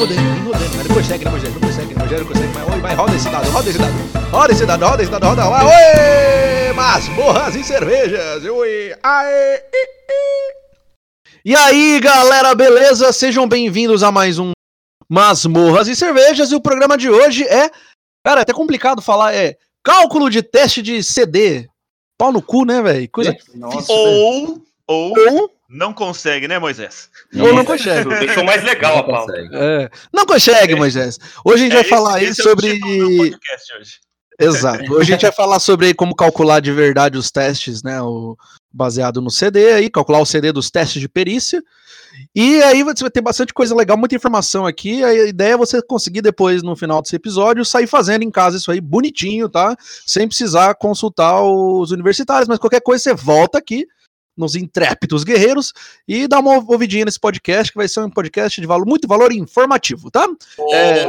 rodando, vem rodando. Mas né, Moisés? Não consegue, né, Moisés? Não consegue. Mas oi, vai, roda esse dado, roda esse dado. Roda esse dado, roda esse dado, roda. Vai, oi! Masmorras e cervejas. Oi! Aê! E aí, galera, beleza? Sejam bem-vindos a mais um Masmorras e Cervejas. E o programa de hoje é. Cara, é até complicado falar, é cálculo de teste de CD. Pau no cu, né, velho? Coisa difícil, velho. Ou, ou Ou não consegue, né, Moisés? ou não consegue. Deixou mais legal a pauta. É, não consegue, Moisés. Hoje a gente vai É, falar aí esse é sobre. Exato. Hoje a gente vai falar sobre como calcular de verdade os testes, né? O, baseado no CD aí, calcular o CD dos testes de perícia. E aí você vai ter bastante coisa legal, muita informação aqui. A ideia é você conseguir depois, no final desse episódio, sair fazendo em casa isso aí bonitinho, tá? Sem precisar consultar os universitários. Mas qualquer coisa, você volta aqui nos Intrépidos Guerreiros e dá uma ouvidinha nesse podcast, que vai ser um podcast de valor, muito valor informativo, tá? Ou É.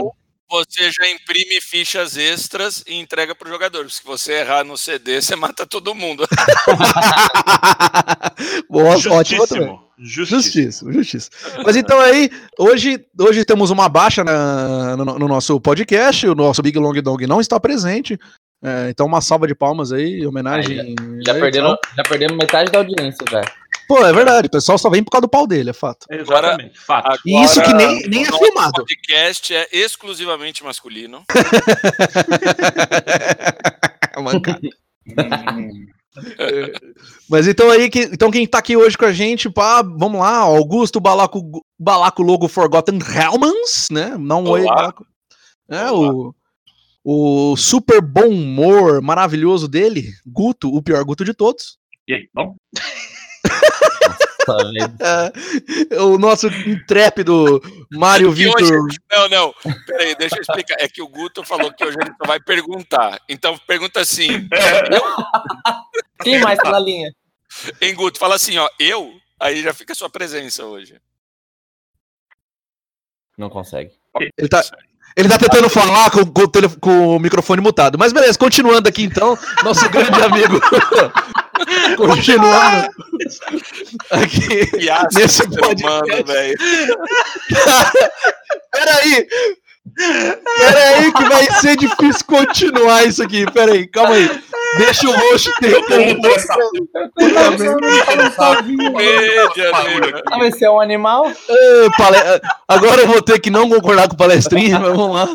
você já imprime fichas extras e entrega pro jogador. Se você errar no CD, você mata todo mundo. Boa, ótimo também. Justíssimo. Justíssimo. Justíssimo, justíssimo. Mas então aí, hoje, hoje temos uma baixa na- no, no nosso podcast, o nosso Big Long Dog não está presente. É, então uma salva de palmas aí, em homenagem. Já, aí, perderam, tá? já perdemos metade da audiência já. Pô, é verdade, o pessoal só vem por causa do pau dele, é fato. Exatamente. Fato. E isso que nem, nem é o filmado. podcast é exclusivamente masculino. Mancada. Mas então aí, que, então quem tá aqui hoje com a gente, pá, vamos lá, Augusto Balaco, Balaco Logo Forgotten Helmans, né? Não oi, Olá. Balaco. É, o, o super bom humor maravilhoso dele, Guto, o pior Guto de todos. E aí, bom? É, o nosso intrépido Mário hoje- Vitor. Não, não. Peraí, deixa eu explicar. É que o Guto falou que hoje ele só vai perguntar. Então pergunta assim. Quem mais tá na linha? Em Guto, fala assim, ó, eu? Aí já fica a sua presença hoje. Não consegue. Ele tá, ele tá tentando falar com, com com o microfone mutado. Mas beleza, continuando aqui então, nosso grande amigo. continuando. Aqui. Asco, Nesse podcast. velho. Peraí! Peraí, que vai ser difícil continuar isso aqui. Peraí, calma aí. Deixa o host ter o amigo. Ah, mas você é um animal? Ê, pale- Agora eu vou ter que não concordar com o palestrinho, mas vamos lá.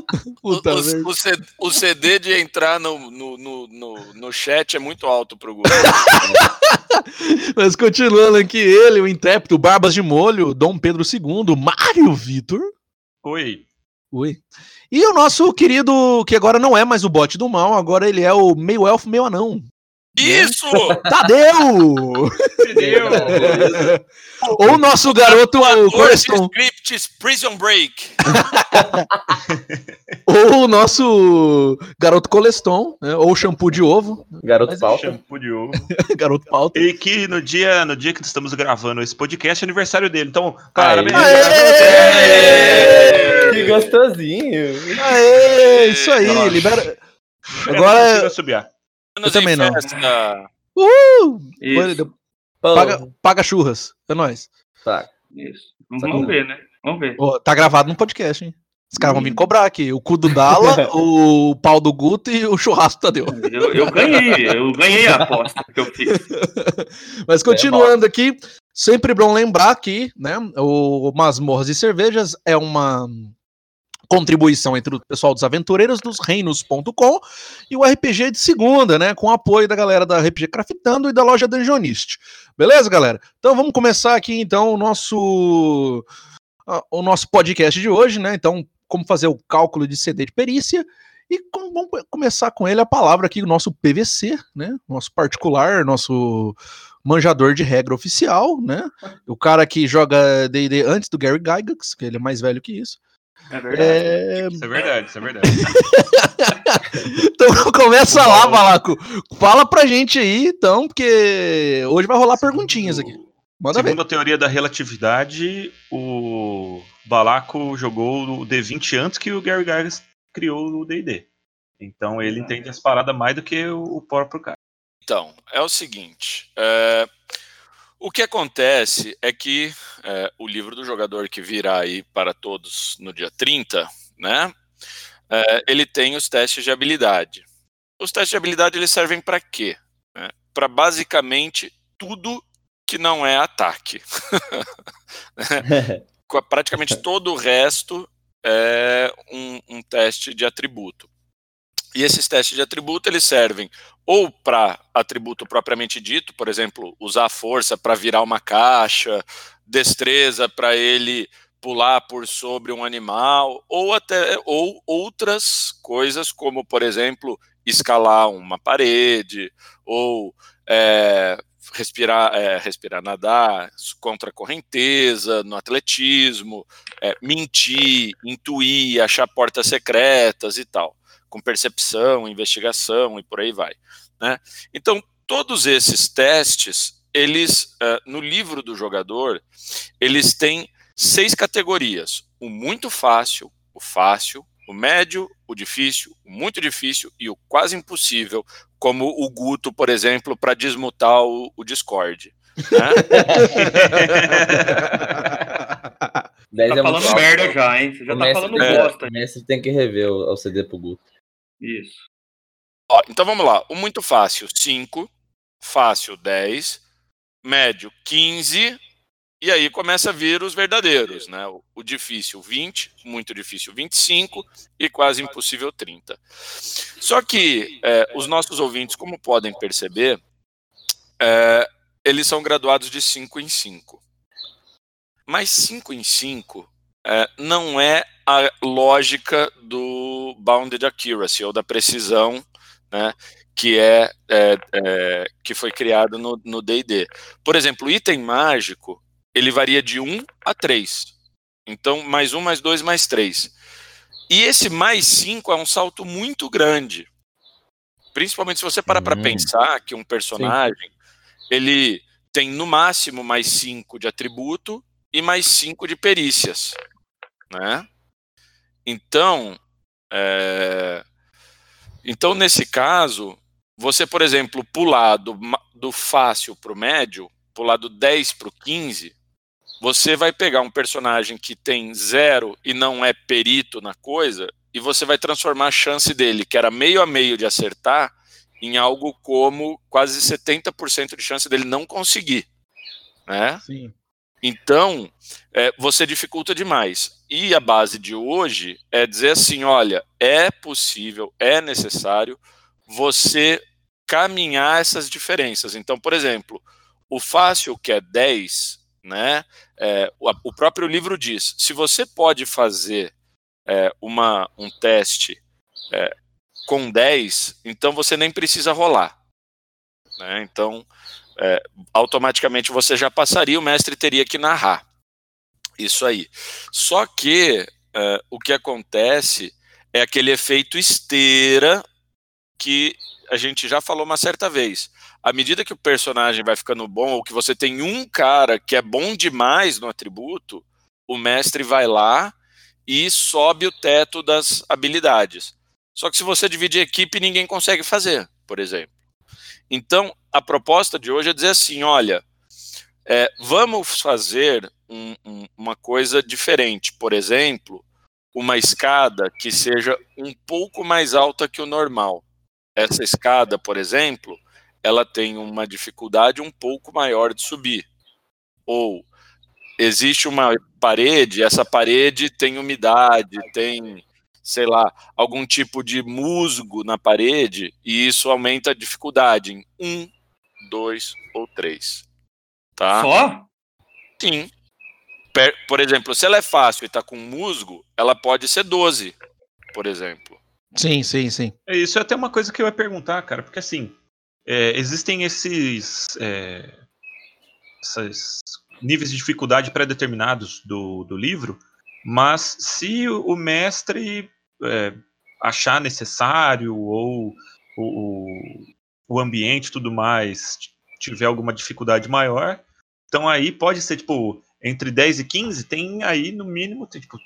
O, Puta o- o o CD de entrar no, no, no, no, no chat é muito alto pro Guto. Mas continuando aqui, ele, o intrépido, Barbas de Molho, Dom Pedro II, Mário Vitor. Oi. Oi. E o nosso querido, que agora não é mais o bote do mal, agora ele é o meio elfo, meio anão. Isso! Tadeu! Ou o nosso garoto Coreston. scripts Prison Break. Ou o nosso garoto Coleston, né? ou shampoo de ovo, Garoto Mas pauta. Shampoo de ovo. garoto pauta. E que no dia, no dia que estamos gravando esse podcast é aniversário dele. Então, parabéns. Aê! Que gostosinho. Aê, isso aí, Nossa. libera. Agora é... subir. Anos também não. uh, Isso, paga, paga churras, é nóis. Tá. isso. Vamos ver, né? Vamos ver. Ó, tá gravado no podcast, hein? Os caras vão me cobrar aqui. O cu do Dala, o pau do Guto e o churrasco do Tadeu. Eu, eu ganhei, eu ganhei a aposta que eu fiz. Mas continuando aqui, sempre bom lembrar que, né, o Masmorras e Cervejas é uma contribuição entre o pessoal dos aventureiros dos reinos.com e o RPG de segunda, né, com apoio da galera da RPG Craftando e da loja Dungeonist. Beleza, galera? Então vamos começar aqui então o nosso o nosso podcast de hoje, né? Então, como fazer o cálculo de CD de perícia e vamos começar com ele a palavra aqui, o nosso PVC, né? Nosso particular, nosso manjador de regra oficial, né? O cara que joga D&D antes do Gary Gygax, que ele é mais velho que isso. É verdade. É... Isso é verdade, isso é verdade. Então começa lá, Valaco. Fala pra gente aí, então, porque hoje vai rolar perguntinhas aqui. Manda ver. Segundo a teoria da relatividade, o Balaco jogou o D20 antes que o Gary Gygax criou o D&D. Então ele entende as paradas mais do que o o próprio cara. Então, é o seguinte. é, o que acontece é que é, o livro do jogador que virá aí para todos no dia 30, né? É, ele tem os testes de habilidade. Os testes de habilidade eles servem para quê? É, para basicamente tudo que não é ataque. Com- Praticamente todo o resto é um, um teste de atributo. E esses testes de atributo eles servem ou para atributo propriamente dito, por exemplo, usar força para virar uma caixa, destreza para ele pular por sobre um animal, ou até ou outras coisas como, por exemplo, escalar uma parede ou é, respirar, é, respirar, nadar contra a correnteza, no atletismo, é, mentir, intuir, achar portas secretas e tal, com percepção, investigação e por aí vai. Né? Então, todos esses testes, eles, eh, no livro do jogador, eles têm seis categorias: o muito fácil, o fácil, o médio, o difícil, o muito difícil e o quase impossível, como o Guto, por exemplo, para desmutar o, o Discord. né? 10 Tá é muito falando merda já, hein? Você já O tá Messi falando bosta. O Messi tem que rever o, o CD pro Guto. Isso. Ó, então vamos lá. O muito fácil, 5. Fácil, 10. Médio, 15. E aí começa a vir os verdadeiros, né? O, difícil, 20. Muito difícil, 25. E quase impossível, 30. Só que é, os nossos ouvintes, como podem perceber, é, eles são graduados de 5 em 5. Mas 5 em 5 é, não é a lógica do bounded accuracy ou da precisão, né, que é, é, é, que foi criado no D&D. Por exemplo, o item mágico ele varia de 1 a 3. Então, mais 1, mais 2, mais 3. E esse mais 5 é um salto muito grande. Principalmente se você parar para Hum. pensar que um personagem ele tem no máximo mais 5 de atributo e mais 5 de perícias né? Então, é, então nesse caso, você, por exemplo, pular do, do fácil para o médio, pular do 10 para o 15, você vai pegar um personagem que tem zero e não é perito na coisa, e você vai transformar a chance dele, que era meio a meio de acertar, em algo como quase 70% de chance dele não conseguir. Né? Sim. Então, é, você dificulta demais. E a base de hoje é dizer assim: olha, é possível, é necessário você caminhar essas diferenças. Então, por exemplo, o fácil, que é 10, né? é, o, próprio livro diz: se você pode fazer é, uma, um teste é, com 10, então você nem precisa rolar. Né? Então, é, automaticamente você já passaria, o mestre teria que narrar. Isso aí. Só que é, o que acontece é aquele efeito esteira que a gente já falou uma certa vez. À medida que o personagem vai ficando bom, ou que você tem um cara que é bom demais no atributo, o mestre vai lá e sobe o teto das habilidades. Só que se você dividir equipe, ninguém consegue fazer, por exemplo. Então, a proposta de hoje é dizer assim: olha, é, vamos fazer um- um- uma coisa diferente. Por exemplo, uma escada que seja um pouco mais alta que o normal. Essa escada, por exemplo, ela tem uma dificuldade um pouco maior de subir. Ou existe uma parede, essa parede tem umidade, tem, sei lá, algum tipo de musgo na parede, e isso aumenta a dificuldade em um, dois ou três. Tá? Só? Sim. Por exemplo, se ela é fácil e está com musgo, ela pode ser 12, por exemplo. Sim, sim, sim. É, Isso é até uma coisa que eu ia perguntar, cara, porque assim, é, existem esses, é, esses níveis de dificuldade pré-determinados do, do livro, mas se o mestre é, achar necessário ou o, o- ambiente e tudo mais tiver alguma dificuldade maior, então aí pode ser, tipo, entre 10 e 15, tem aí no mínimo, tem, tipo,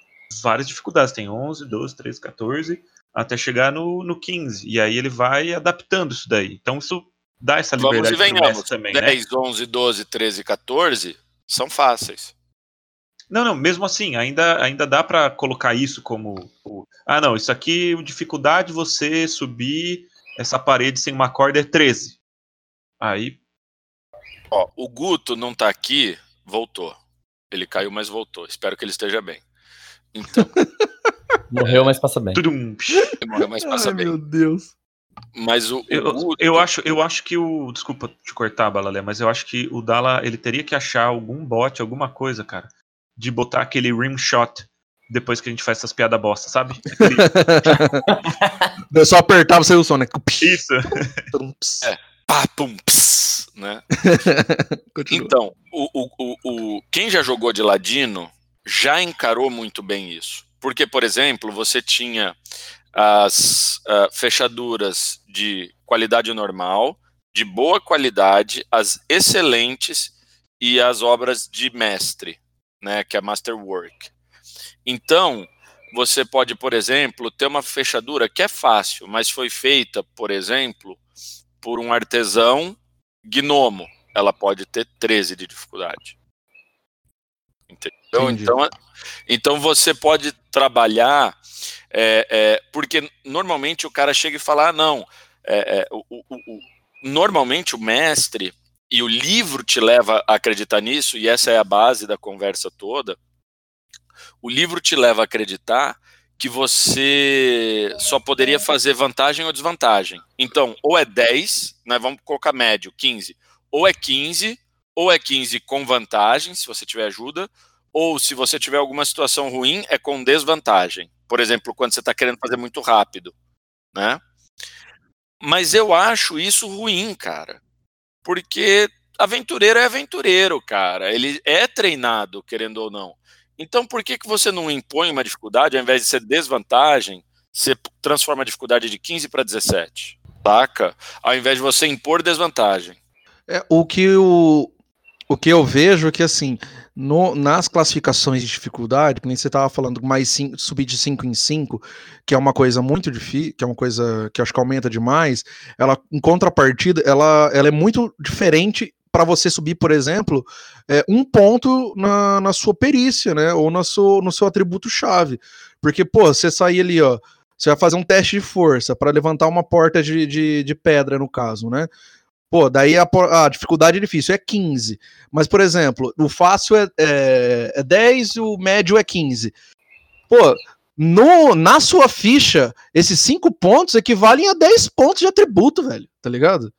várias dificuldades, tem 11, 12, 13, 14, até chegar no, no 15. E aí ele vai adaptando isso daí. Então isso dá essa Vamos liberdade e pro venhamos. também, né? 10, 11, 12, 13, 14 são fáceis. Não, não, mesmo assim, ainda, ainda dá pra colocar isso como. o- ah, não, isso aqui, o dificuldade de você subir essa parede sem uma corda é 13. Aí, Ó, o Guto não tá aqui, voltou. Ele caiu, mas voltou. Espero que ele esteja bem. Então, Morreu, mas passa bem. tudum, ele morreu, mas passa Ai, bem. meu Deus. Mas o, o Eu, Guto, eu, acho, eu acho que o. Desculpa te cortar, Balalé, mas eu acho que o Dala ele teria que achar algum bot, alguma coisa, cara, de botar aquele rim shot depois que a gente faz essas piadas bosta, sabe? Aquele- Eu só apertava saiu o som, né? Isso. É. pá, pum, ps, né? Então, o, o, o, o- quem já jogou de ladino já encarou muito bem isso. Porque, por exemplo, você tinha as ah, fechaduras de qualidade normal, de boa qualidade, as excelentes e as obras de mestre, né, que é masterwork. Então, você pode, por exemplo, ter uma fechadura que é fácil, mas foi feita, por exemplo, por um artesão gnomo ela pode ter 13 de dificuldade. Entendeu? Entendi. Então, então você pode trabalhar, é, é, porque normalmente o cara chega e fala, ah, não, é, é, o, o- o- normalmente o mestre e o livro te leva a acreditar nisso, e essa é a base da conversa toda, o livro te leva a acreditar que você só poderia fazer vantagem ou desvantagem. Então, ou é 10, né, vamos colocar médio, 15, ou é 15, ou é 15 com vantagem, se você tiver ajuda, ou se você tiver alguma situação ruim, é com desvantagem. Por exemplo, quando você está querendo fazer muito rápido, né? Mas eu acho isso ruim, cara. Porque aventureiro é aventureiro, cara. Ele é treinado, querendo ou não. Então, por que, que você não impõe uma dificuldade, ao invés de ser desvantagem, você transforma a dificuldade de 15 para 17? Saca? Ao invés de você impor desvantagem. É, o que o, o que eu vejo é que assim, no- nas classificações de dificuldade, que nem você estava falando, mais cinco, subir de 5 em 5, que é uma coisa muito difícil, que é uma coisa que acho que aumenta demais, ela, em contrapartida, ela, ela é muito diferente para você subir, por exemplo, é, um ponto na, na sua perícia, né? Ou no seu, no seu atributo-chave. Porque, pô, você sair ali, ó. Você vai fazer um teste de força para levantar uma porta de, de, de pedra, no caso, né? Pô, daí a, a dificuldade é difícil, é 15. Mas, por exemplo, o fácil é, é, é 10, o médio é 15. Pô, no, na sua ficha, esses 5 pontos equivalem a 10 pontos de atributo, velho, tá ligado?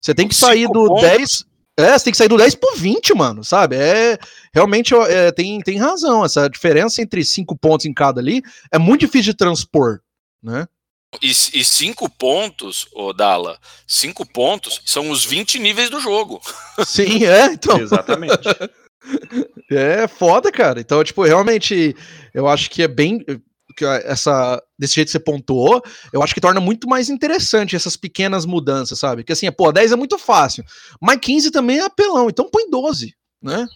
Você tem que sair do pontos? 10. É, você tem que sair do 10 pro 20, mano, sabe? É. Realmente é, tem, tem razão. Essa diferença entre 5 pontos em cada ali é muito difícil de transpor, né? E, e cinco pontos, ô Dala, cinco pontos são os 20 níveis do jogo. Sim, é, então. Exatamente. É foda, cara. Então, tipo, realmente, eu acho que é bem. que a- essa Desse jeito que você pontuou, eu acho que torna muito mais interessante essas pequenas mudanças, sabe? Que assim, pô, 10 é muito fácil, mas 15 também é apelão, então põe 12, né?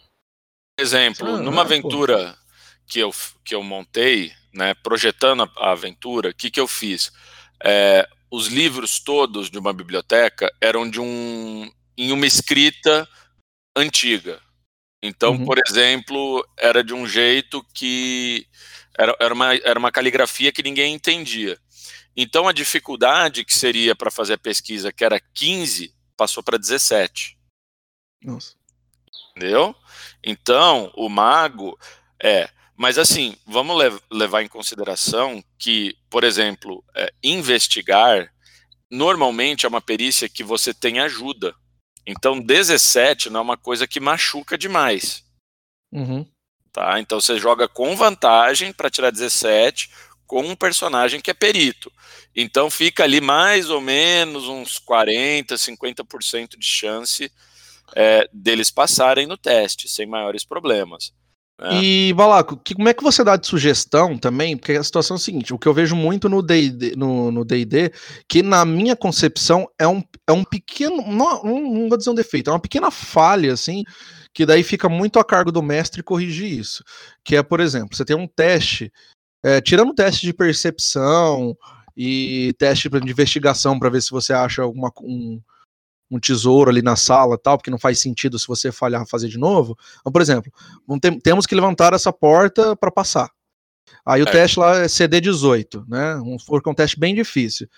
Exemplo, Ah, numa é, pô. aventura que eu, que eu montei, né, projetando a, aventura, o que, que eu fiz? É, os livros todos de uma biblioteca eram de um em uma escrita antiga. Então, Uhum. por exemplo, era de um jeito que era, era, uma, era uma caligrafia que ninguém entendia. Então, a dificuldade que seria para fazer a pesquisa, que era 15, passou para 17. Nossa. Entendeu? Então, o mago é. Mas assim, vamos lev- levar em consideração que, por exemplo, é, investigar normalmente é uma perícia que você tem ajuda. Então, 17 não é uma coisa que machuca demais. Uhum. Tá? Então você joga com vantagem para tirar 17 com um personagem que é perito. Então fica ali mais ou menos uns 40, 50% de chance é, deles passarem no teste, sem maiores problemas. Né? E, Balaco, que, como é que você dá de sugestão também? Porque a situação é a seguinte: o que eu vejo muito no DD, no, no D&D, que na minha concepção é um, é um pequeno. Não, não vou dizer um defeito, é uma pequena falha, assim, que daí fica muito a cargo do mestre corrigir isso. Que é, por exemplo, você tem um teste, é, tirando teste de percepção e teste de investigação para ver se você acha alguma, um, um tesouro ali na sala tal, porque não faz sentido se você falhar fazer de novo. Então, por exemplo, temos que levantar essa porta para passar. Aí o é. teste lá é CD18, né? Um, for um teste bem difícil.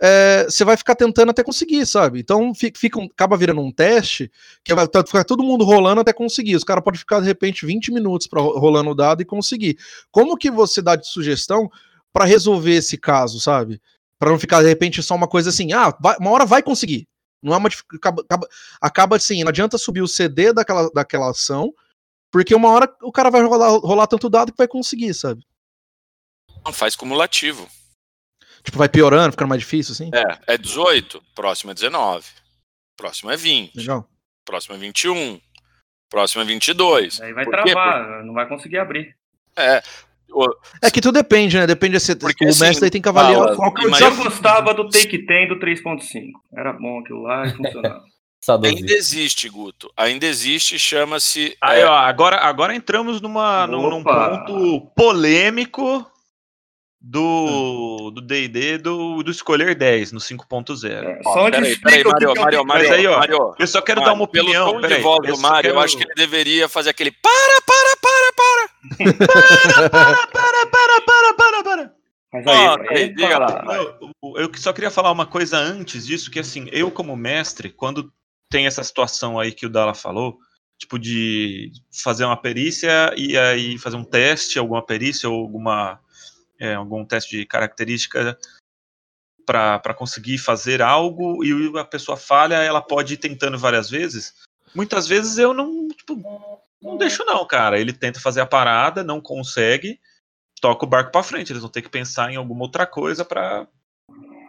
É, você vai ficar tentando até conseguir, sabe? Então fica, fica acaba virando um teste que vai tá, ficar todo mundo rolando até conseguir. Os caras podem ficar, de repente, 20 minutos pra, rolando o dado e conseguir. Como que você dá de sugestão para resolver esse caso, sabe? Para não ficar, de repente, só uma coisa assim, ah, vai, uma hora vai conseguir. Não é uma acaba, acaba, assim, não adianta subir o CD daquela, daquela ação, porque uma hora o cara vai rolar, rolar tanto dado que vai conseguir, sabe? Não faz cumulativo. Tipo, vai piorando, ficando mais difícil, assim? É, é 18, próximo é 19, próximo é 20, Legal. próximo é 21, próximo é 22. Aí vai Por travar, não vai conseguir abrir. É, é que tudo depende, né? Depende se Porque, o assim, mestre aí tem que avaliar qual que é o Eu gostava do Take 10 do 3.5. Era bom aquilo lá e funcionava. Ainda existe, Guto. Ainda existe, chama-se. Aí, é... ó, agora, agora entramos numa, num ponto polêmico do do D&D do, do escolher 10 no 5.0. É, só onde peraí, Mario, Mario, Mario, aí, ó, Mario, eu só quero Mario, dar uma opinião. Pelo peraí, de voz do Mario, quero... eu acho que ele deveria fazer aquele para, para, para, para. para, para, para, para, para, para, para. Mas aí, oh, aí, diga lá. Eu, eu só queria falar uma coisa antes disso, que assim, eu como mestre, quando tem essa situação aí que o Dala falou, tipo de fazer uma perícia e aí fazer um teste, alguma perícia ou alguma é, algum teste de característica para conseguir fazer algo e a pessoa falha, ela pode ir tentando várias vezes. Muitas vezes eu não, tipo, não deixo não, cara. Ele tenta fazer a parada, não consegue, toca o barco para frente. Eles vão ter que pensar em alguma outra coisa para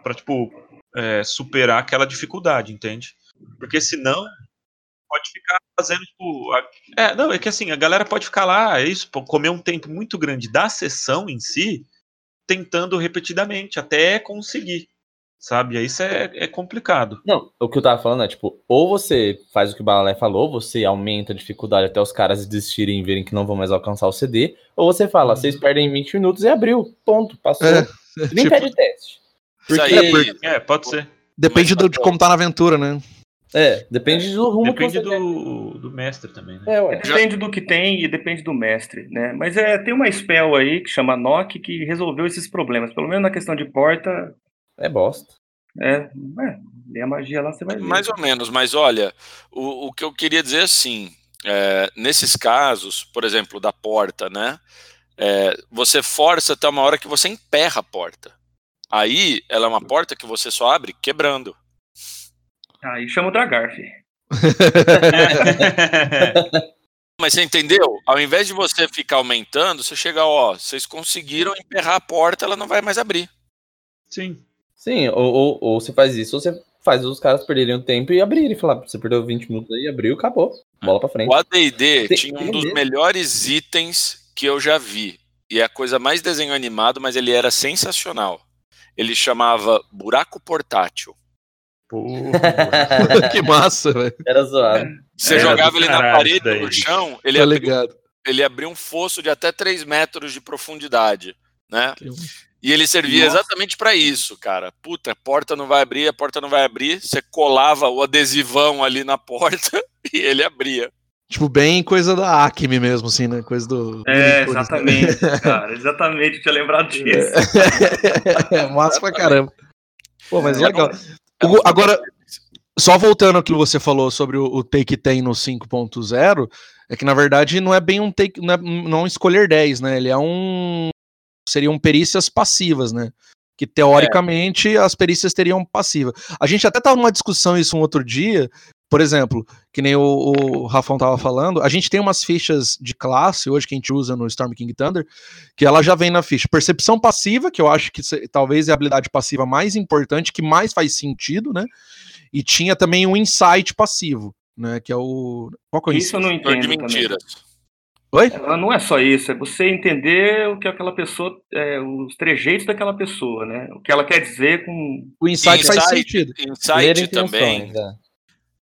para tipo é, superar aquela dificuldade, entende? Porque senão pode ficar fazendo tipo, a... é, não, é que assim, a galera pode ficar lá, é isso, comer um tempo muito grande da sessão em si, tentando repetidamente até conseguir. Sabe? Aí isso é, é complicado. Não, o que eu tava falando é, tipo, ou você faz o que o Balalé falou, você aumenta a dificuldade até os caras desistirem e verem que não vão mais alcançar o CD, ou você fala, vocês uhum. perdem 20 minutos e abriu. Ponto, passou. É, Nem tipo... pede teste. Porque... Aí, é, porque... é, pode ser. Depende do, de como tá na aventura, né? É, depende do rumo depende do, do mestre também, né? É, depende do que tem e depende do mestre, né? Mas é, tem uma spell aí que chama Nock que resolveu esses problemas. Pelo menos na questão de porta. É bosta. É, é lê a magia lá, você vai ver. Mais ou menos, mas olha, o, o que eu queria dizer assim, é, nesses casos, por exemplo, da porta, né? É, você força até uma hora que você emperra a porta. Aí ela é uma porta que você só abre quebrando. Aí chama o Dragar, Mas você entendeu? Ao invés de você ficar aumentando, você chega, ó, vocês conseguiram emperrar a porta, ela não vai mais abrir. Sim. Sim, ou, ou, ou você faz isso, ou você faz os caras perderem o tempo e abrirem. Falar, você perdeu 20 minutos aí, abriu, acabou. Bola pra frente. O ADD tinha um dos melhores itens que eu já vi. E é a coisa mais desenho animado, mas ele era sensacional. Ele chamava Buraco Portátil. Porra, que massa, velho. Era zoado. Você Era jogava ele na parede, daí. no chão, ele, tá abriu, ele abriu um fosso de até 3 metros de profundidade, né? E ele servia Nossa. exatamente para isso, cara. Puta, a porta não vai abrir, a porta não vai abrir. Você colava o adesivão ali na porta e ele abria. Tipo, bem coisa da Acme mesmo, assim, né? Coisa do. É, exatamente, cara. Exatamente, tinha lembrado disso. É, massa pra caramba. Pô, mas é, legal. É agora, só voltando ao que você falou sobre o, o take tem no 5.0, é que na verdade não é bem um take, não é, não é um escolher 10, né? Ele é um. Seriam perícias passivas, né? Que teoricamente é. as perícias teriam passiva. A gente até tava numa discussão isso um outro dia, por exemplo, que nem o, o Rafão tava falando, a gente tem umas fichas de classe hoje que a gente usa no Storm King Thunder, que ela já vem na ficha. Percepção passiva, que eu acho que talvez é a habilidade passiva mais importante, que mais faz sentido, né? E tinha também o insight passivo, né? Que é o. Qual que é isso eu não entendo. De mentiras. Oi? Ela não é só isso, é você entender o que aquela pessoa, é, os trejeitos daquela pessoa, né? O que ela quer dizer com. O insight, insight faz sentido. Insight também. É.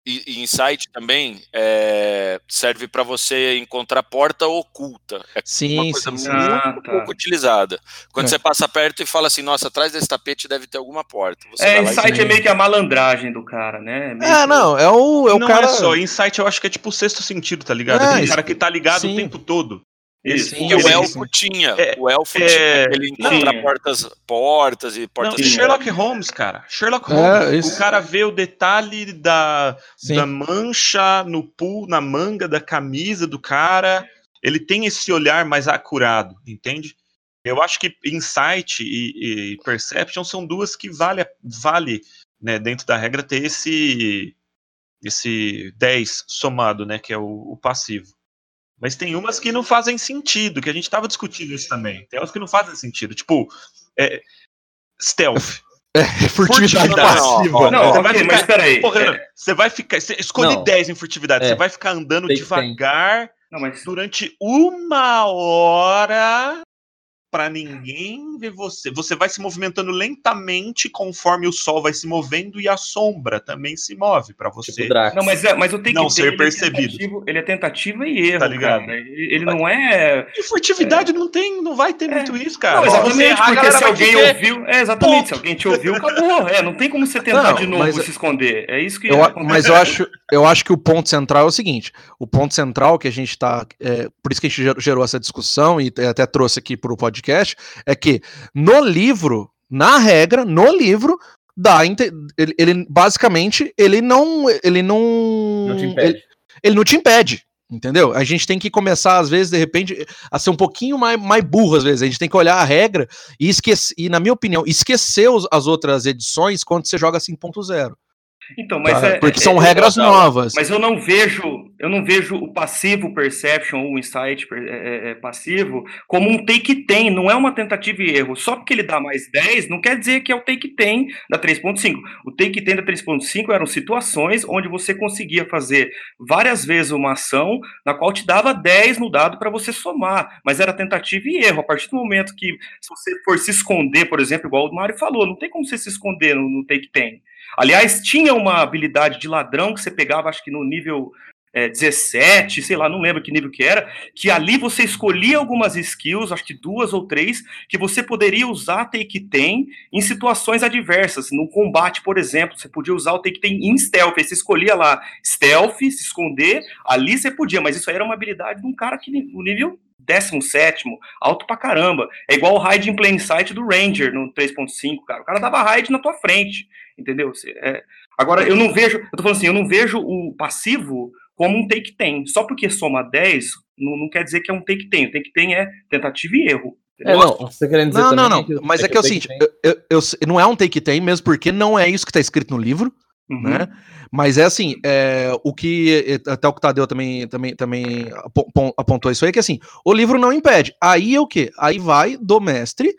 e, e insight também é, serve para você encontrar porta oculta. É sim, uma coisa sim, sim. muito Ah, tá. pouco utilizada. Quando É. você passa perto e fala assim, nossa, atrás desse tapete deve ter alguma porta. Você É, e insight sim. é meio que a malandragem do cara, né? Meio É, que- não, é o, é o não cara. é só, insight eu acho que é tipo o sexto sentido, tá ligado? É, Aquele isso- cara que tá ligado sim. o tempo todo. Isso. Sim, Porque o elfo tinha. É, o elfo é, tinha. Ele encontra tinha. portas, portas e Não, portas. Sim. Sherlock Holmes, cara. Sherlock É, Holmes. isso. O cara vê o detalhe da, Sim. da mancha no pull, na manga da camisa do cara. Ele tem esse olhar mais acurado, entende? Eu acho que insight e, e perception são duas que vale, vale né, dentro da regra ter esse esse 10 somado, né, que é o, o passivo. Mas tem umas que não fazem sentido, que a gente tava discutindo isso também. Tem umas que não fazem sentido, tipo é, stealth. Furtividade Furtividade. passiva. Não, Não, Você vai ficar- mas peraí. Porra, É, você vai ficar. Você escolhe Não. 10 em furtividade. É. Você vai ficar andando Tem devagar não, mas durante uma hora pra ninguém ver você. Você vai se movimentando lentamente conforme o sol vai se movendo e a sombra também se move pra você. Tipo. Não, mas, é, mas o take Não Ten, ser ele é percebido. tentativo- Ele é tentativa e erro, Tá ligado? cara. Ele, ele não é. E furtividade não tem, não vai ter muito isso, cara. Não, você exatamente, porque se alguém ver. ouviu. É, exatamente, Ponto. se alguém te ouviu, acabou. É, não tem como você tentar Não, de novo mas- se esconder. É isso que Eu mas eu acho, eu acho que o ponto central é o seguinte: o ponto central que a gente tá. é, por isso que a gente ger- gerou essa discussão e até trouxe aqui para o podcast, é que no livro, na regra, no livro, dá. Ele, ele- basicamente, ele não. Ele não. Não te ele, ele não te impede. Entendeu? A gente tem que começar, às vezes, de repente, a ser um pouquinho mais, mais burro, às vezes. A gente tem que olhar a regra e esquecer, e, na minha opinião, esquecer os- as outras edições quando você joga 5.0. Então, mas tá? é, Porque é- são é- regras novas. Mas eu não vejo, eu não vejo o passivo perception, o insight é, é, é, passivo, como um take tem, não é uma tentativa e erro. Só porque ele dá mais 10, não quer dizer que é o take tem da 3.5. O take tem da 3.5 eram situações onde você conseguia fazer várias vezes uma ação na qual te dava 10 no dado para você somar, mas era tentativa e erro. A partir do momento que se você for se esconder, por exemplo, igual o Mário falou, não tem como você se esconder no, no take tem. Aliás, tinha uma habilidade de ladrão que você pegava, acho que no nível é, 17, sei lá, não lembro que nível que era, que ali você escolhia algumas skills, acho que duas ou três, que você poderia usar take tem em situações adversas. No combate, por exemplo, você podia usar o take tem em stealth. Aí você escolhia lá stealth, se esconder, ali você podia, mas isso aí era uma habilidade de um cara que no nível 17, alto pra caramba. É igual o hide in plain sight do Ranger no 3.5, cara. O cara dava hide na tua frente, entendeu? É... Agora, eu não vejo, eu tô falando assim, eu não vejo o passivo como um take tem. Só porque soma 10, não, não quer dizer que é um take tem. O take tem é tentativa e erro. É, não, você querendo dizer Não, não, não. Mas é que é o seguinte, eu, eu- eu- não é um take tem mesmo, porque não é isso que tá escrito no livro, Uhum. né? Mas é assim, é, o que é, até o que Tadeu também, também, também apo- pon- apontou isso aí, que assim, o livro não impede. Aí é o quê? Aí vai do mestre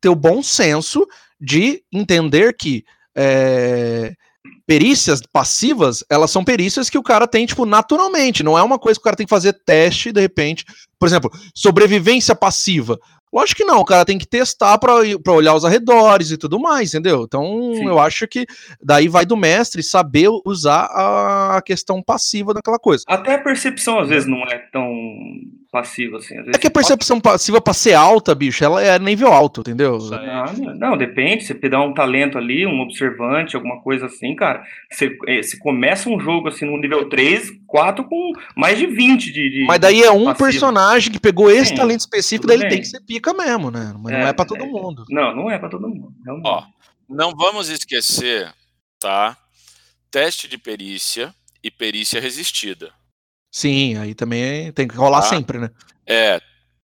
ter o bom senso de entender que é, perícias passivas, elas são perícias que o cara tem, tipo, naturalmente. Não é uma coisa que o cara tem que fazer teste, de repente. Por exemplo, sobrevivência passiva. Lógico que não, o cara tem que testar pra pra olhar os arredores e tudo mais, entendeu? Então, Sim. eu acho que daí vai do mestre saber usar a questão passiva daquela coisa. Até a percepção, às vezes, não é tão passiva assim. Às vezes É que a pode- percepção passiva pra ser alta, bicho, ela é nível alto, entendeu? Não, não, depende. Você pegar um talento ali, um observante, alguma coisa assim, cara. Você, você começa um jogo assim no nível 3, 4 com mais de 20 de. de- Mas daí é um passivo. personagem que pegou esse Sim, talento específico, daí ele bem. tem que ser pica mesmo, né? Mas não É, é pra todo é. mundo. Não, não é pra todo mundo. Ó, não vamos esquecer, tá? Teste de perícia e perícia resistida. Sim, aí também tem que rolar Tá. sempre, né? É,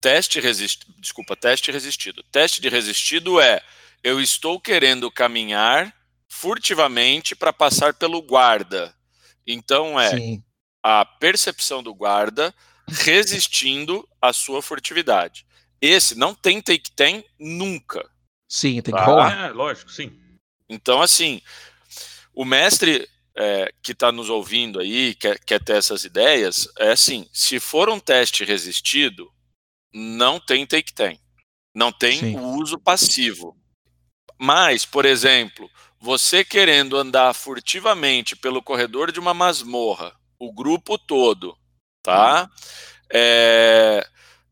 teste resistido, desculpa, teste resistido. Teste de resistido é eu estou querendo caminhar furtivamente para passar pelo guarda. Então é Sim. a percepção do guarda resistindo à sua furtividade. Esse não tem take tem nunca. Sim, tem que Tá. rolar. É, lógico, sim. Então, assim, o mestre é, que está nos ouvindo aí, quer, quer ter essas ideias, é assim: se for um teste resistido, não tem take tem. Não tem Sim. o uso passivo. Mas, por exemplo, você querendo andar furtivamente pelo corredor de uma masmorra, o grupo todo, tá? É,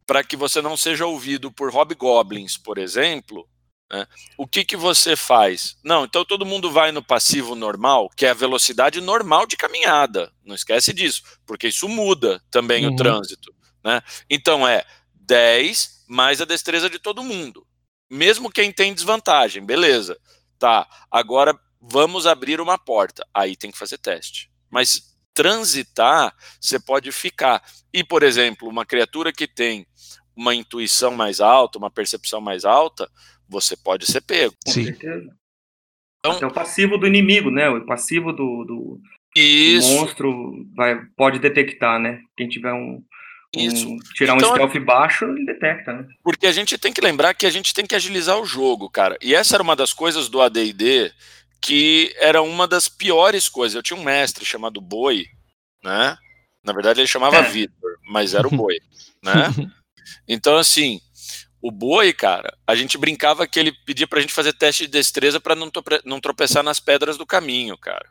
para que você não seja ouvido por hobgoblins, por exemplo, né? o que, que você faz? Não, então todo mundo vai no passivo normal, que é a velocidade normal de caminhada. Não esquece disso, porque isso muda também uhum. o trânsito. Né? Então é 10 mais a destreza de todo mundo. Mesmo quem tem desvantagem, beleza. Tá, agora vamos abrir uma porta. Aí tem que fazer teste. Mas transitar, você pode ficar. E, por exemplo, uma criatura que tem uma intuição mais alta, uma percepção mais alta, você pode ser pego. Com Sim. certeza. Então, Até o passivo do inimigo, né? O passivo do, do, do monstro vai, pode detectar, né? Quem tiver um, isso. Um, tirar então, um stealth baixo, ele detecta, né? Porque a gente tem que lembrar que a gente tem que agilizar o jogo, cara. E essa era uma das coisas do AD&D que era uma das piores coisas. Eu tinha um mestre chamado Boi, né? Na verdade ele chamava é. Vitor, mas era o Boi, né? Então assim, o Boi, cara, a gente brincava que ele pedia pra gente fazer teste de destreza para não, não tropeçar nas pedras do caminho, cara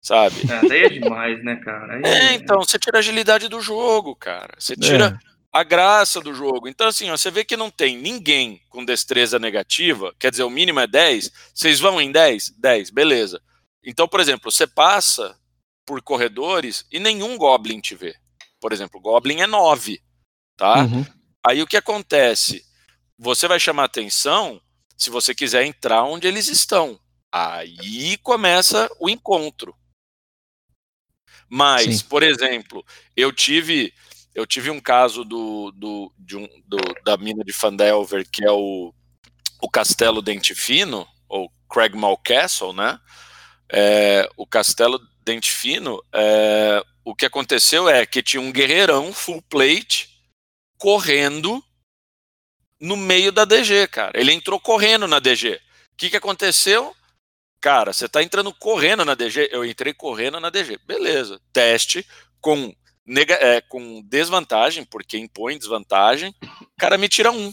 sabe? É, daí é demais, né, cara? Aí é, é, então, você tira a agilidade do jogo, cara. Você tira é. a graça do jogo. Então, assim, ó, você vê que não tem ninguém com destreza negativa, quer dizer, o mínimo é 10, vocês vão em 10? 10, beleza. Então, por exemplo, você passa por corredores e nenhum Goblin te vê. Por exemplo, Goblin é 9, tá? Uhum. Aí o que acontece? Você vai chamar atenção se você quiser entrar onde eles estão. Aí começa o encontro. Mas, Sim. por exemplo, eu tive eu tive um caso do, do, um, do, da mina de Fandelver, que é o, o Castelo Dente Fino, ou Cragmaw Castle, né? É, o Castelo Dente Fino, é, o que aconteceu é que tinha um guerreirão full plate correndo no meio da DG, cara. Ele entrou correndo na DG. O que, que aconteceu? Cara, você tá entrando correndo na DG. Eu entrei correndo na DG. Beleza. Teste com, nega, é, com desvantagem, porque impõe desvantagem. O cara me tira um.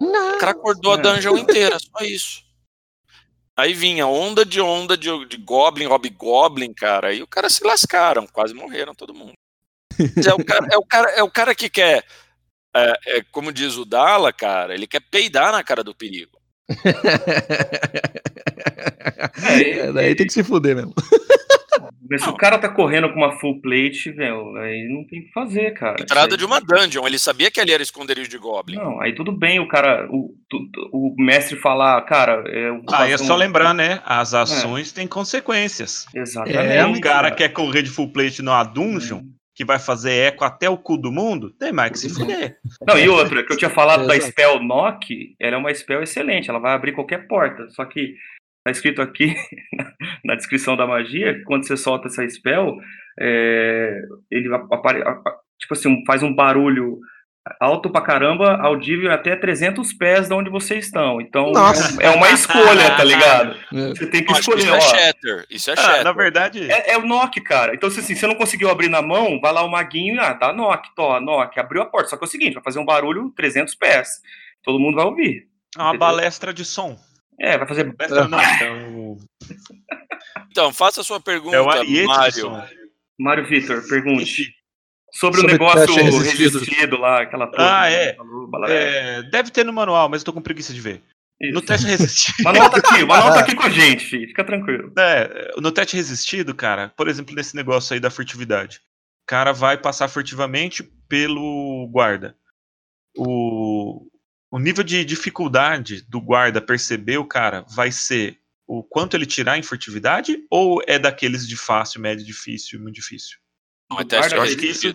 Não. O cara acordou a dungeon inteira, só isso. Aí vinha onda de onda de, de Goblin, Hobgoblin, cara. E o cara se lascaram, quase morreram todo mundo. É o cara, é o cara, é o cara que quer, é, é, como diz o Dala, cara, ele quer peidar na cara do perigo. É, daí tem que se fuder mesmo. Mas se o cara tá correndo com uma full plate, velho, aí não tem o que fazer, cara. Entrada de uma dungeon, ele sabia que ali era esconderijo de Goblin. Não, aí tudo bem o cara, o, o mestre falar, cara. É, ah, é só um... lembrar, né? As é. ações é. têm consequências. Exatamente. É, o cara quer correr de full plate numa dungeon. Hum que vai fazer eco até o cu do mundo, tem mais que se fuder. Não, e outra, que eu tinha falado da Spell Knock, ela é uma spell excelente, ela vai abrir qualquer porta, só que tá escrito aqui na descrição da magia que quando você solta essa spell, é, ele apare, tipo assim, faz um barulho alto pra caramba, audível até 300 pés de onde vocês estão. Então Nossa. é uma escolha, tá ligado? É. Você tem que escolher. Isso é shatter. Isso é ah, shatter. Na verdade. É, é, o knock, cara. Então, se assim, você não conseguiu abrir na mão, vai lá o maguinho e ah, dá knock, tó, knock. Abriu a porta. Só que é o seguinte: vai fazer um barulho 300 pés. Todo mundo vai ouvir. É uma entendeu? balestra de som. É, vai fazer. Não, então... então, faça a sua pergunta, é Mário. Mário Vitor, pergunte. Sobre, Sobre o negócio resistido. resistido. lá, aquela porra. Ah, é. é. Deve ter no manual, mas eu tô com preguiça de ver. Isso. No teste resistido. manual tá aqui, manual tá aqui com a gente, filho. fica tranquilo. É, no teste resistido, cara, por exemplo, nesse negócio aí da furtividade. O cara vai passar furtivamente pelo guarda. O, o nível de dificuldade do guarda perceber o cara vai ser o quanto ele tirar em furtividade ou é daqueles de fácil, médio, difícil, muito difícil? Não, é teste eu acho que isso.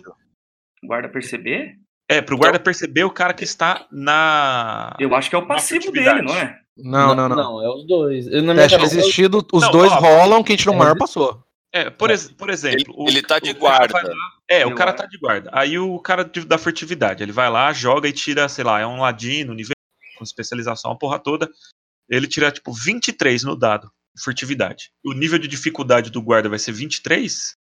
Guarda perceber? É, pro guarda então, perceber o cara que está na. Eu acho que é o passivo dele, não é? Não, não, não. Não, é os dois. Na Teste resistido, os não, dois ó, rolam, quem tirou é, maior passou. É, por, é. por exemplo. Ele, ele tá de guarda. Lá, é, o cara tá de guarda. Aí o cara da furtividade, ele vai lá, joga e tira, sei lá, é um ladino, nível com especialização, a porra toda. Ele tira, tipo, 23 no dado, furtividade. O nível de dificuldade do guarda vai ser 23?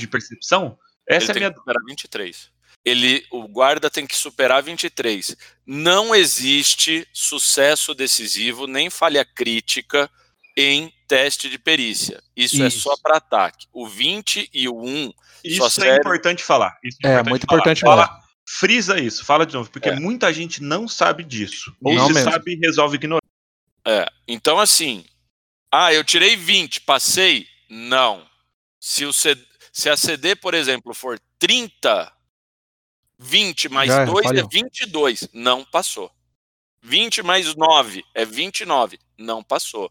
De percepção? Essa ele é a minha. superar 23. Ele, o guarda tem que superar 23. Não existe sucesso decisivo nem falha crítica em teste de perícia. Isso, Isso. é só para ataque. O 20 e o 1. Isso é serve... importante falar. Isso é, é importante muito falar. importante falar. Fala, frisa isso, fala de novo, porque é. muita gente não sabe disso. Ou não se mesmo. sabe, resolve ignorar. É, então assim, ah, eu tirei 20, passei? Não. Se, o CD, se a CD, por exemplo, for 30, 20 mais Já 2 é, é 22, não passou. 20 mais 9 é 29, não passou.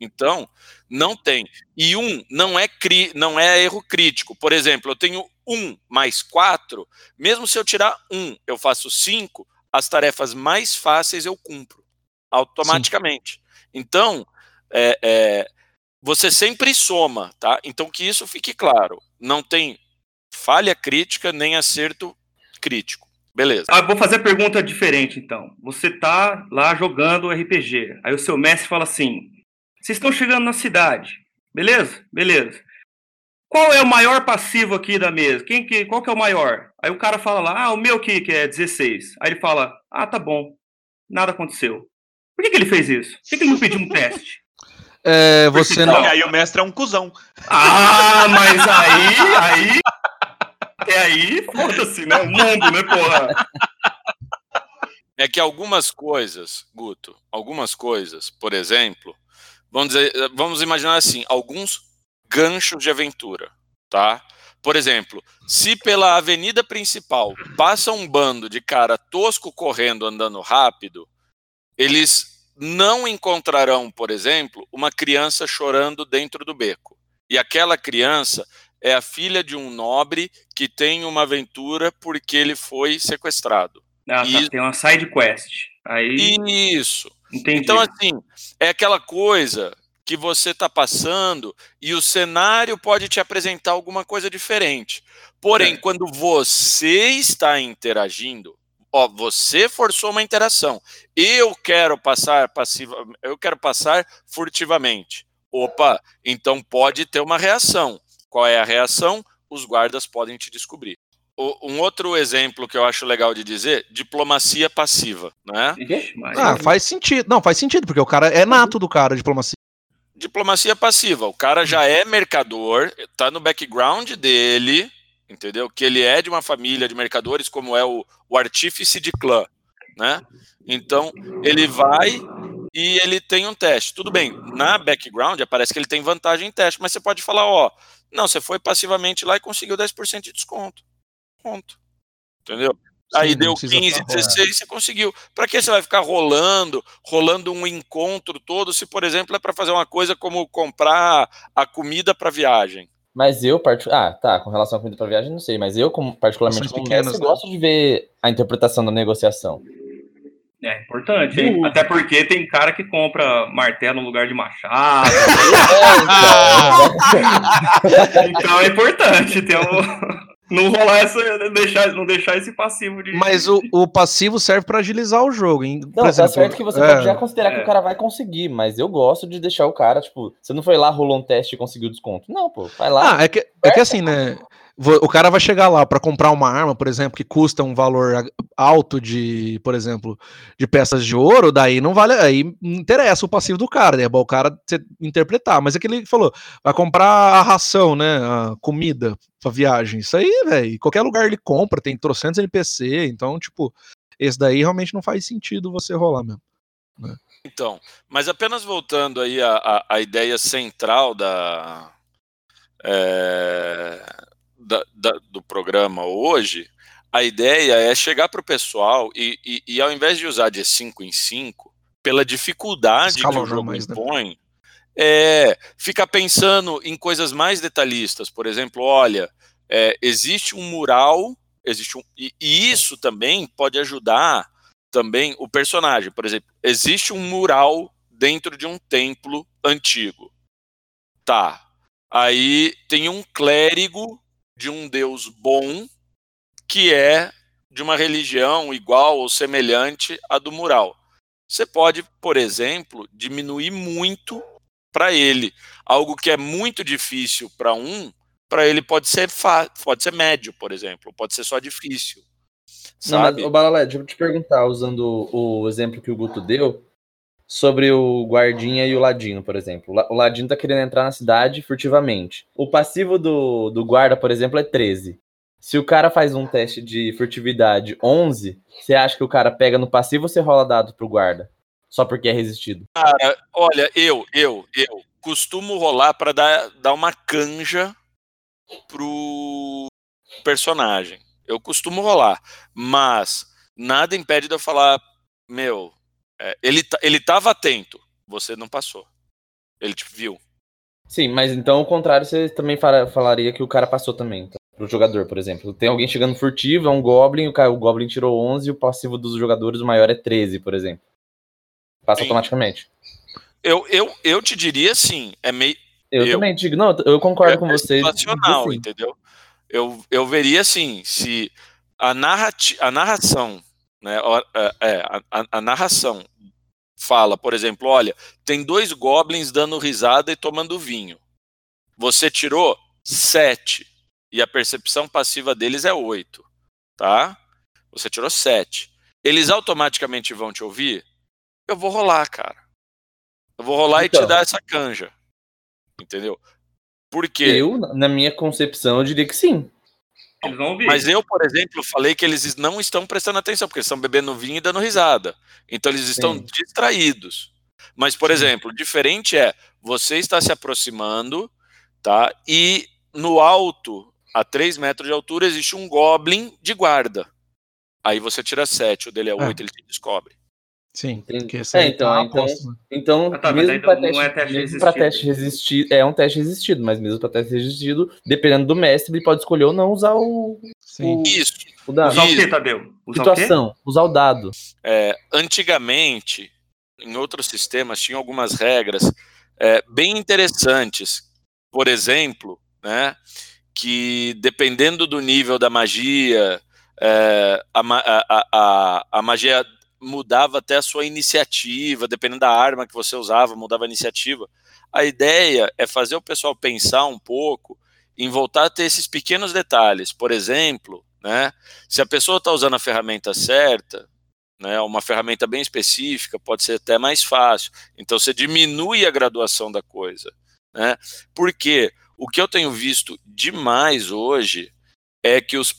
Então, não tem. E um não é, cri, não é erro crítico. Por exemplo, eu tenho 1 mais 4, mesmo se eu tirar 1, eu faço 5, as tarefas mais fáceis eu cumpro automaticamente. Sim. Então, é, é, você sempre soma, tá? Então que isso fique claro. Não tem falha crítica nem acerto crítico. Beleza. Ah, vou fazer a pergunta diferente, então. Você tá lá jogando RPG. Aí o seu mestre fala assim: vocês estão chegando na cidade. Beleza? Beleza. Qual é o maior passivo aqui da mesa? Quem que, qual que é o maior? Aí o cara fala lá, ah, o meu aqui, que é 16. Aí ele fala, ah, tá bom, nada aconteceu. Por que, que ele fez isso? Por que, que ele não pediu um teste? É, você não. Aí o mestre é um cuzão. Ah, mas aí, aí. É aí, foda-se, né? O mundo, né, porra? É que algumas coisas, Guto, algumas coisas, por exemplo, vamos, dizer, vamos imaginar assim, alguns ganchos de aventura, tá? Por exemplo, se pela avenida principal passa um bando de cara tosco correndo andando rápido, eles não encontrarão, por exemplo, uma criança chorando dentro do beco. E aquela criança é a filha de um nobre que tem uma aventura porque ele foi sequestrado. Ah, tá. Tem uma side quest. Aí... Isso. Entendi. Então, assim, é aquela coisa que você está passando e o cenário pode te apresentar alguma coisa diferente. Porém, é. quando você está interagindo, ó, você forçou uma interação. Eu quero passar passiva, eu quero passar furtivamente. Opa, então pode ter uma reação. Qual é a reação? Os guardas podem te descobrir. O, um outro exemplo que eu acho legal de dizer, diplomacia passiva, né? Ah, faz sentido. Não, faz sentido, porque o cara é nato do cara, diplomacia. Diplomacia passiva. O cara já é mercador, tá no background dele, entendeu? Que ele é de uma família de mercadores, como é o, o artífice de clã, né? Então, ele vai e ele tem um teste. Tudo bem, na background aparece que ele tem vantagem em teste, mas você pode falar, ó, não, você foi passivamente lá e conseguiu 10% de desconto. Ponto. Entendeu? Sim, Aí deu 15, 16, você conseguiu. Para que você vai ficar rolando, rolando um encontro todo, se, por exemplo, é para fazer uma coisa como comprar a comida para viagem? Mas eu, part... ah, tá, com relação à comida para viagem, não sei, mas eu, como, particularmente, como pequenas, mestre, né? gosto de ver a interpretação da negociação. É importante, hein? Até porque tem cara que compra martelo no lugar de machado. então é importante ter um não rolar essa, deixar, não deixar esse passivo de. Mas o, o passivo serve para agilizar o jogo. Hein? Não, tá certo que você é, pode já considerar é. que o cara vai conseguir, mas eu gosto de deixar o cara, tipo, você não foi lá, rolou um teste e conseguiu desconto. Não, pô, vai lá. Ah, é que, é que assim, né? O cara vai chegar lá para comprar uma arma, por exemplo, que custa um valor alto de, por exemplo, de peças de ouro, daí não vale, aí não interessa o passivo do cara, né? É bom o cara interpretar, mas é que ele falou, vai comprar a ração, né, a comida pra viagem. Isso aí, velho, qualquer lugar ele compra, tem trocentos NPC, então, tipo, esse daí realmente não faz sentido você rolar mesmo. Né? Então, mas apenas voltando aí a, a, a ideia central da, é, da, da, do programa hoje, a ideia é chegar para o pessoal e, e, e, ao invés de usar de 5 em 5, pela dificuldade que o jogo mais, né? impõe, né? é, ficar pensando em coisas mais detalhistas. Por exemplo, olha, é, existe um mural, existe um, e, e isso também pode ajudar também o personagem. Por exemplo, existe um mural dentro de um templo antigo. Tá. Aí tem um clérigo de um Deus bom que é de uma religião igual ou semelhante à do mural. Você pode, por exemplo, diminuir muito para ele. Algo que é muito difícil para um, para ele pode ser pode ser médio, por exemplo, pode ser só difícil. Sabe? Não, mas, ô Balalé, deixa eu te perguntar, usando o, o exemplo que o Guto deu, sobre o guardinha e o ladino, por exemplo. O ladino tá querendo entrar na cidade furtivamente. O passivo do, do guarda, por exemplo, é 13. Se o cara faz um teste de furtividade 11, você acha que o cara pega no passivo ou você rola dado pro guarda? Só porque é resistido? Cara, olha, eu, eu, eu costumo rolar para dar, dar uma canja pro personagem. Eu costumo rolar, mas nada impede de eu falar, meu, é, ele, ele tava atento, você não passou. Ele te viu. Sim, mas então ao contrário, você também falaria que o cara passou também. Então, pro jogador, por exemplo. Tem alguém chegando furtivo, é um Goblin, o, cara, o Goblin tirou 11 e o passivo dos jogadores, o maior é 13, por exemplo. Passa Sim. automaticamente. Eu, eu, eu te diria sim, é meio. Eu, eu também digo, não, eu concordo é, com é vocês. Situacional, entendeu? Eu, eu veria assim, se a, narrati a narração né? É, é, a, a, narração fala, por exemplo, olha, tem dois goblins dando risada e tomando vinho. Você tirou sete e a percepção passiva deles é oito, tá? Você tirou sete. Eles automaticamente vão te ouvir? Eu vou rolar, cara. Eu vou rolar então, e te então. dar essa canja. Entendeu? Porque eu, na minha concepção, eu diria que sim. Eles vão ouvir. Mas eu, por exemplo, falei que eles não estão prestando atenção, porque estão bebendo vinho e dando risada. Então eles estão Sim. distraídos. Mas, por Sim. exemplo, diferente é você está se aproximando, tá? E no alto, a 3 metros de altura, existe um goblin de guarda. Aí você tira 7, o dele é 8, é. ele te descobre. Sim, porque é, então, tá então, então ah, tá, mesmo para teste, é teste, teste resistido, é um teste resistido, mas mesmo para teste resistido, dependendo do mestre, ele pode escolher ou não usar o, Sim. o isso. O dado. Usar o que, Tadeu? Usar Situação, o usar o dado. É, antigamente, em outros sistemas, tinha algumas regras é, bem interessantes. Por exemplo, né, que dependendo do nível da magia, é, a, a, a, a magia mudava até a sua iniciativa, dependendo da arma que você usava, mudava a iniciativa. A ideia é fazer o pessoal pensar um pouco em voltar a ter esses pequenos detalhes. Por exemplo, né, se a pessoa está usando a ferramenta certa, né, uma ferramenta bem específica, pode ser até mais fácil. Então você diminui a graduação da coisa. Né? Porque o que eu tenho visto demais hoje é que os,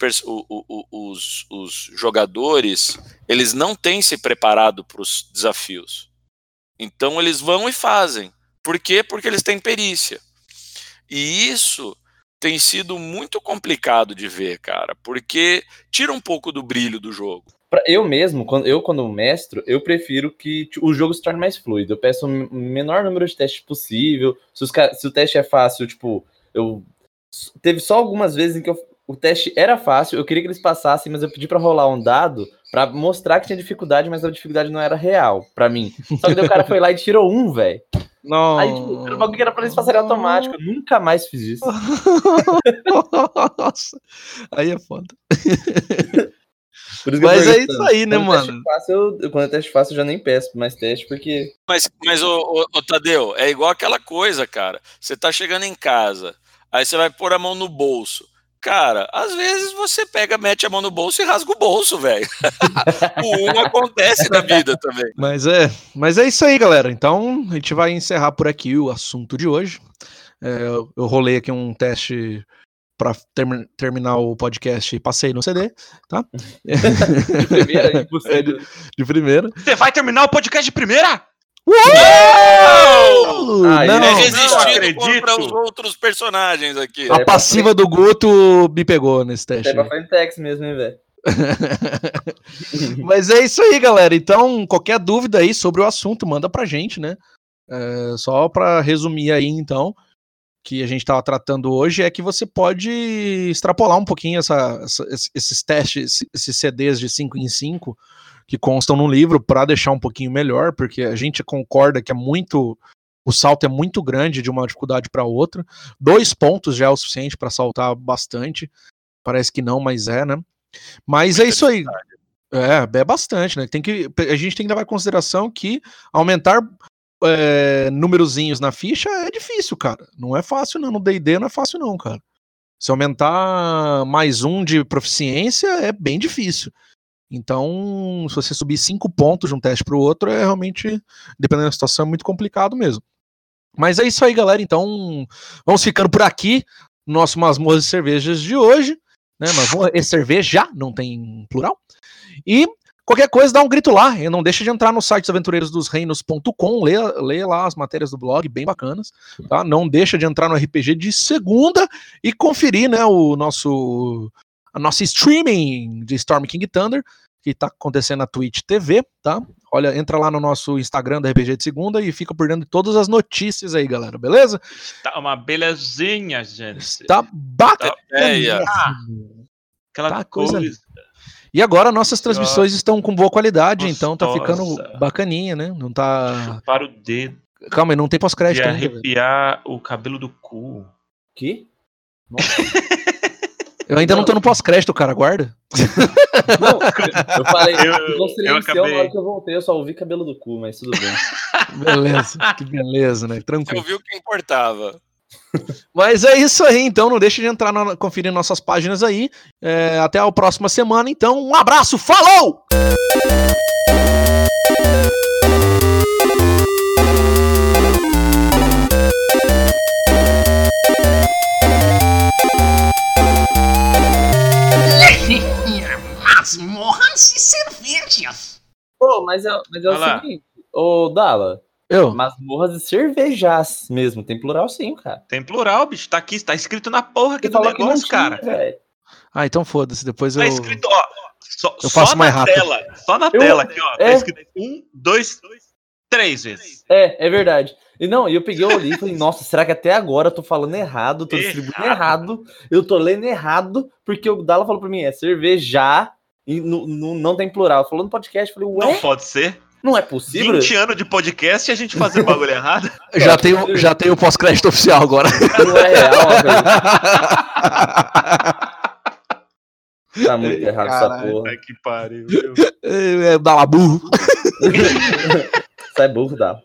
os, os jogadores eles não têm se preparado para os desafios. Então eles vão e fazem. Por quê? Porque eles têm perícia. E isso tem sido muito complicado de ver, cara, porque tira um pouco do brilho do jogo. Eu mesmo, quando eu quando mestro, eu prefiro que o jogo se torne mais fluido. Eu peço o menor número de testes possível. Se, os, se o teste é fácil, tipo, eu teve só algumas vezes em que eu o teste era fácil, eu queria que eles passassem, mas eu pedi para rolar um dado para mostrar que tinha dificuldade, mas a dificuldade não era real para mim. Só que daí o cara foi lá e tirou um, velho. Não. Aí, tipo, era um bagulho que era pra eles passarem automático. Eu nunca mais fiz isso. Nossa. Aí é foda. mas é isso aí, né, quando mano? Fácil, eu, quando é teste fácil, eu já nem peço mais teste, porque. Mas, mas o, o, o, Tadeu, é igual aquela coisa, cara. Você tá chegando em casa, aí você vai pôr a mão no bolso. Cara, às vezes você pega, mete a mão no bolso e rasga o bolso, velho. o um acontece na vida também. Mas é, mas é isso aí, galera. Então a gente vai encerrar por aqui o assunto de hoje. É, eu rolei aqui um teste para ter, terminar o podcast e passei no CD, tá? de primeira, de primeira. Você vai terminar o podcast de primeira? Uou! Ah, não, é resistido contra os outros personagens aqui. A passiva do Guto me pegou nesse teste. É pra Frentex mesmo, hein, velho? Mas é isso aí, galera. Então, qualquer dúvida aí sobre o assunto, manda pra gente, né? É, só para resumir aí, então, que a gente estava tratando hoje é que você pode extrapolar um pouquinho essa, essa, esses testes, esses CDs de 5 em 5 que constam no livro para deixar um pouquinho melhor, porque a gente concorda que é muito o salto é muito grande de uma dificuldade para outra. Dois pontos já é o suficiente para saltar bastante. Parece que não, mas é, né? Mas é isso aí. É, é bastante, né? Tem que, a gente tem que levar em consideração que aumentar é, númerozinhos na ficha é difícil, cara. Não é fácil, não. No DD não é fácil, não, cara. Se aumentar mais um de proficiência é bem difícil. Então, se você subir cinco pontos de um teste para o outro, é realmente, dependendo da situação, é muito complicado mesmo. Mas é isso aí, galera. Então, vamos ficando por aqui. Nosso Masmorras e Cervejas de hoje. Né? Masmorra e cerveja, não tem plural. E qualquer coisa, dá um grito lá. E não deixa de entrar no site aventureirosdosreinos.com, leia, leia lá as matérias do blog, bem bacanas. Tá? Não deixa de entrar no RPG de segunda e conferir né, o nosso a nossa streaming de Storm King Thunder, que está acontecendo na Twitch TV, tá? Olha, entra lá no nosso Instagram da RPG de segunda e fica por dentro de todas as notícias aí, galera, beleza? Tá uma belezinha, gente. Tá bacana. Tá Aquela tá coisa. coisa. E agora nossas transmissões Nossa. estão com boa qualidade, Gostosa. então tá ficando bacaninha, né? Não tá. Para o dedo. Calma aí, não tem pós-crédito ainda. arrepiar o cabelo do cu. Que? Eu ainda não, não tô no pós-crédito, cara, guarda. Não, eu falei, eu, eu, eu acabei... na hora que eu voltei, eu só ouvi cabelo do cu, mas tudo bem. Beleza, que beleza, né? Tranquilo. Você ouviu o que importava. Mas é isso aí, então não deixe de entrar, na, conferir nossas páginas aí. É, até a próxima semana, então. Um abraço, falou! Masmorras e cervejas. Pô, mas é, mas é o seguinte, ô Dala. Eu? Masmorras e cervejas mesmo. Tem plural sim, cara. Tem plural, bicho. Tá aqui, tá escrito na porra aqui Você do negócio, cara. ah, então foda-se. Depois tá eu. Tá escrito, ó. Só, eu faço só mais rápido. Tela, só na eu, tela aqui, ó. Tá é... Tá escrito um, dois, três vezes. É, é verdade. E não, eu peguei o livro e falei, nossa, será que até agora eu tô falando errado, tô distribuindo errado, eu tô lendo errado, porque o Dala falou pra mim, é cerveja e no, no, não tem plural. Falou no podcast, falei, ué? Não pode ser. Não é possível. 20 anos de podcast e a gente fazer bagulho errado. Já tem, o, já tem o pós-crédito oficial agora. Não é real, velho. Tá muito errado Caralho, essa porra. Que pariu. É, é, dá lá burro. Sai burro, dá.